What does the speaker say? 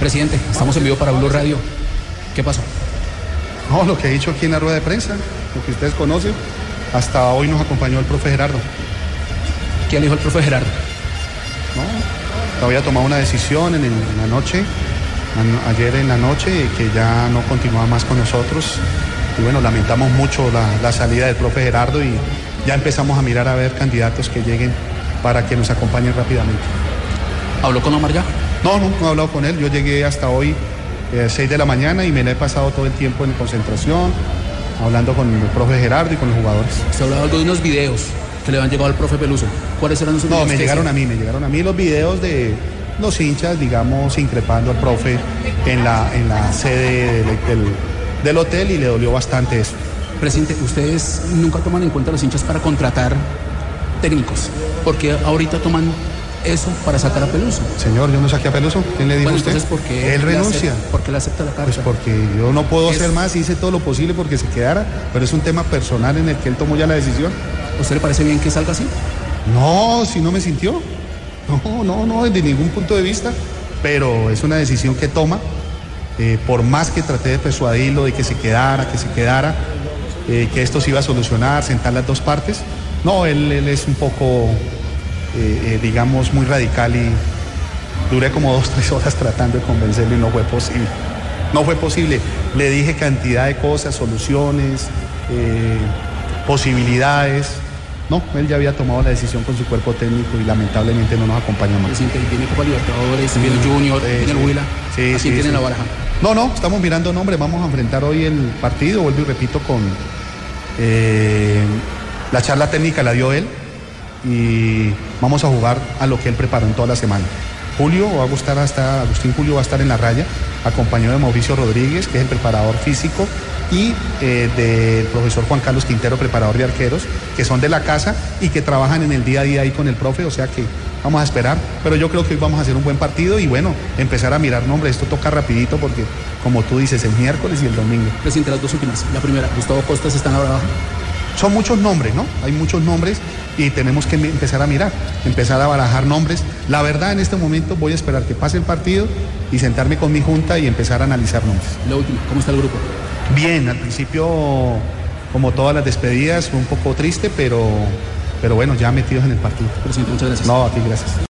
Presidente, estamos en vivo para Blue Radio. ¿Qué pasó? No, lo que he dicho aquí en la rueda de prensa, lo que ustedes conocen. Hasta hoy nos acompañó el profe Gerardo. ¿Quién dijo el profe Gerardo? No, había tomado una decisión en, el- en la noche, ayer en la noche, que ya no continuaba más con nosotros. Y bueno, lamentamos mucho la, la salida del profe Gerardo y ya empezamos a mirar a ver candidatos que lleguen para que nos acompañen rápidamente. ¿Habló con Omar ya? No, no, no he hablado con él. Yo llegué hasta hoy, eh, 6 de la mañana, y me la he pasado todo el tiempo en concentración, hablando con el profe Gerardo y con los jugadores. Se hablaba algo de unos videos que le habían llegado al profe Peluso. ¿Cuáles eran esos No, videos? me que llegaron a mí, me llegaron a mí los videos de los hinchas, digamos, increpando al profe en la, en la sede del, del- del hotel y le dolió bastante eso. Presidente, ustedes nunca toman en cuenta a los hinchas para contratar técnicos. Porque ahorita toman eso para sacar a Peluso. Señor, yo no saqué a Peluso. ¿Quién le dijo Bueno, usted? entonces, ¿por qué Él renuncia. acepta- ¿Por qué le acepta la Pues carta? porque yo no puedo hacer más, hice todo lo posible porque se quedara, pero es un tema personal en el que él tomó ya la decisión. ¿A usted le parece bien que salga así? No, si no me sintió. No, no, no, desde ningún punto de vista. Pero es una decisión que toma. eh, por más que traté de persuadirlo de que se quedara, que se quedara, eh, que esto se iba a solucionar, sentar las dos partes. No, él, él es un poco, eh, eh, digamos, muy radical y duré como dos, tres horas tratando de convencerlo y no fue posible. No fue posible. Le dije cantidad de cosas, soluciones, eh, posibilidades. No, él ya había tomado la decisión con su cuerpo técnico y lamentablemente no nos acompaña más. Presidente, y viene Copa Libertadores, viene Junior, Sí, viene el sí. Huila. Sí, ¿A quién sí, tiene la baraja? No, no, estamos mirando nombres. Vamos a enfrentar hoy el partido, vuelvo y repito, con eh, la charla técnica la dio él y vamos a jugar a lo que él preparó en toda la semana. Julio va a gustar hasta, Agustín Julio va a estar en la raya, acompañado de Mauricio Rodríguez, que es el preparador físico, y eh, del profesor Juan Carlos Quintero, preparador de arqueros, que son de la casa y que trabajan en el día a día ahí con el profe, o sea que vamos a esperar, pero yo creo que hoy vamos a hacer un buen partido y bueno, empezar a mirar nombres, esto toca rapidito porque como tú dices, el miércoles y el domingo. Presidente, las dos últimas. La primera, Gustavo Costas está en la baraja. Son muchos nombres, ¿no? Hay muchos nombres y tenemos que empezar a mirar, empezar a barajar nombres. La verdad, en este momento voy a esperar que pase el partido y sentarme con mi junta y empezar a analizar nombres. La última, ¿cómo está el grupo? Bien, al principio, como todas las despedidas, fue un poco triste, pero, pero bueno, ya metidos en el partido. Presidente, muchas gracias. No, a ti, gracias.